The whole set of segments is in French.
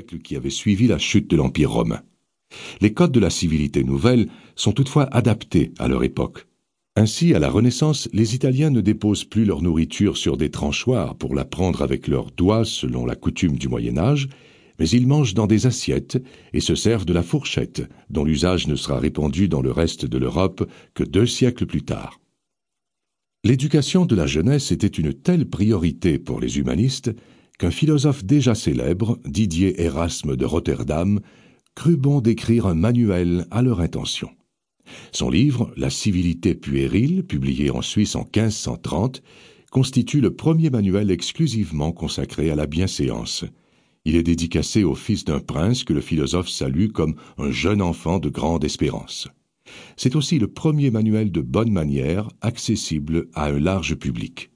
qui avait suivi la chute de l'Empire romain. Les codes de la civilité nouvelle sont toutefois adaptés à leur époque. Ainsi, à la Renaissance, les Italiens ne déposent plus leur nourriture sur des tranchoirs pour la prendre avec leurs doigts selon la coutume du Moyen Âge, mais ils mangent dans des assiettes et se servent de la fourchette, dont l'usage ne sera répandu dans le reste de l'Europe que deux siècles plus tard. L'éducation de la jeunesse était une telle priorité pour les humanistes qu'un philosophe déjà célèbre, Didier Erasme de Rotterdam, crut bon d'écrire un manuel à leur intention. Son livre, La civilité puérile, publié en Suisse en 1530, constitue le premier manuel exclusivement consacré à la bienséance. Il est dédicacé au fils d'un prince que le philosophe salue comme un jeune enfant de grande espérance. C'est aussi le premier manuel de bonne manière accessible à un large public.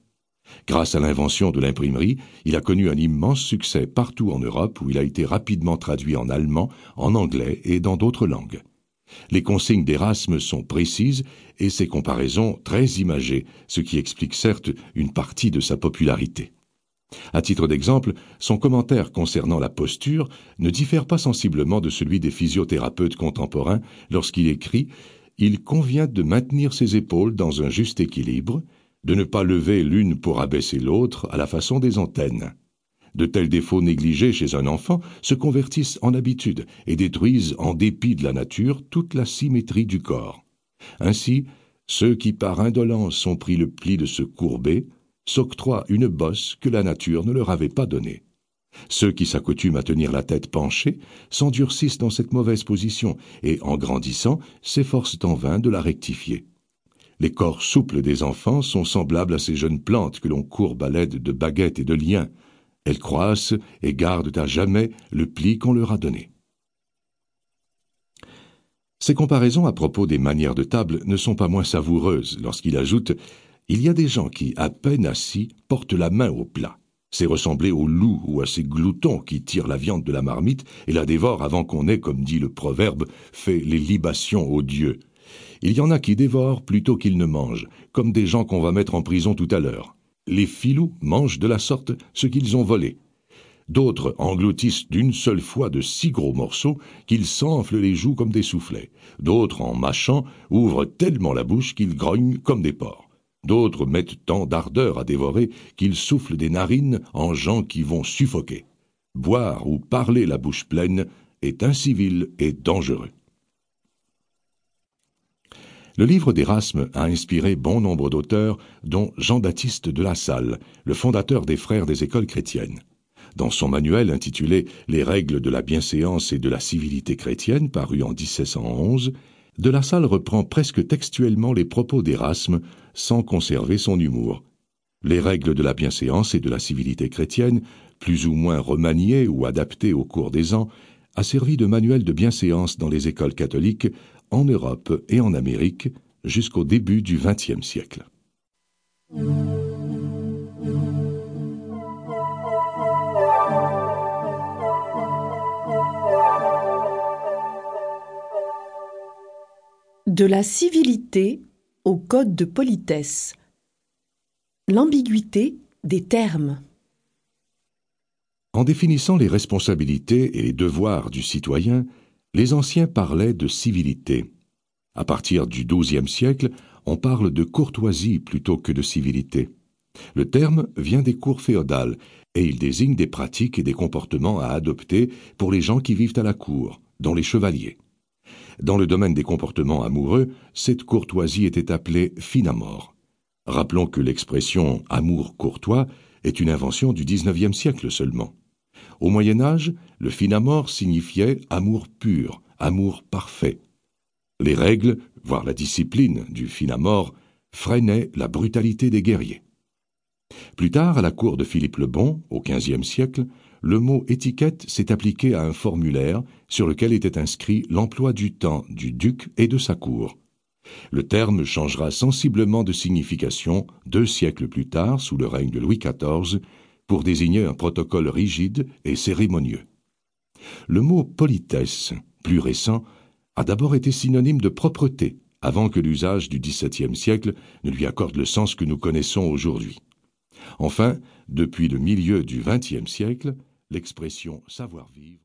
Grâce à l'invention de l'imprimerie, il a connu un immense succès partout en Europe où il a été rapidement traduit en allemand, en anglais et dans d'autres langues. Les consignes d'Erasme sont précises et ses comparaisons très imagées, ce qui explique certes une partie de sa popularité. À titre d'exemple, son commentaire concernant la posture ne diffère pas sensiblement de celui des physiothérapeutes contemporains lorsqu'il écrit Il convient de maintenir ses épaules dans un juste équilibre, de ne pas lever l'une pour abaisser l'autre à la façon des antennes. De tels défauts négligés chez un enfant se convertissent en habitude et détruisent, en dépit de la nature, toute la symétrie du corps. Ainsi, ceux qui par indolence ont pris le pli de se courber s'octroient une bosse que la nature ne leur avait pas donnée. Ceux qui s'accoutument à tenir la tête penchée s'endurcissent dans cette mauvaise position et, en grandissant, s'efforcent en vain de la rectifier. Les corps souples des enfants sont semblables à ces jeunes plantes que l'on courbe à l'aide de baguettes et de liens. Elles croissent et gardent à jamais le pli qu'on leur a donné. Ces comparaisons à propos des manières de table ne sont pas moins savoureuses lorsqu'il ajoute Il y a des gens qui, à peine assis, portent la main au plat. C'est ressembler aux loups ou à ces gloutons qui tirent la viande de la marmite et la dévorent avant qu'on ait, comme dit le proverbe, fait les libations aux dieux. Il y en a qui dévorent plutôt qu'ils ne mangent, comme des gens qu'on va mettre en prison tout à l'heure. Les filous mangent de la sorte ce qu'ils ont volé. D'autres engloutissent d'une seule fois de si gros morceaux qu'ils s'enflent les joues comme des soufflets. D'autres, en mâchant, ouvrent tellement la bouche qu'ils grognent comme des porcs. D'autres mettent tant d'ardeur à dévorer qu'ils soufflent des narines en gens qui vont suffoquer. Boire ou parler la bouche pleine est incivil et dangereux. Le livre d'Erasme a inspiré bon nombre d'auteurs, dont Jean-Baptiste de La Salle, le fondateur des Frères des écoles chrétiennes. Dans son manuel intitulé Les règles de la bienséance et de la civilité chrétienne, paru en 1711, de La Salle reprend presque textuellement les propos d'Erasme sans conserver son humour. Les règles de la bienséance et de la civilité chrétienne, plus ou moins remaniées ou adaptées au cours des ans, a servi de manuel de bienséance dans les écoles catholiques en Europe et en Amérique jusqu'au début du XXe siècle. De la civilité au code de politesse. L'ambiguïté des termes. En définissant les responsabilités et les devoirs du citoyen, les anciens parlaient de civilité. À partir du XIIe siècle, on parle de courtoisie plutôt que de civilité. Le terme vient des cours féodales et il désigne des pratiques et des comportements à adopter pour les gens qui vivent à la cour, dont les chevaliers. Dans le domaine des comportements amoureux, cette courtoisie était appelée finamore. Rappelons que l'expression amour courtois est une invention du XIXe siècle seulement. Au Moyen Âge, le finamore signifiait amour pur, amour parfait. Les règles, voire la discipline du finamore, freinaient la brutalité des guerriers. Plus tard, à la cour de Philippe le Bon, au XVe siècle, le mot étiquette s'est appliqué à un formulaire sur lequel était inscrit l'emploi du temps du duc et de sa cour. Le terme changera sensiblement de signification deux siècles plus tard, sous le règne de Louis XIV, pour désigner un protocole rigide et cérémonieux. Le mot politesse, plus récent, a d'abord été synonyme de propreté, avant que l'usage du XVIIe siècle ne lui accorde le sens que nous connaissons aujourd'hui. Enfin, depuis le milieu du XXe siècle, l'expression savoir-vivre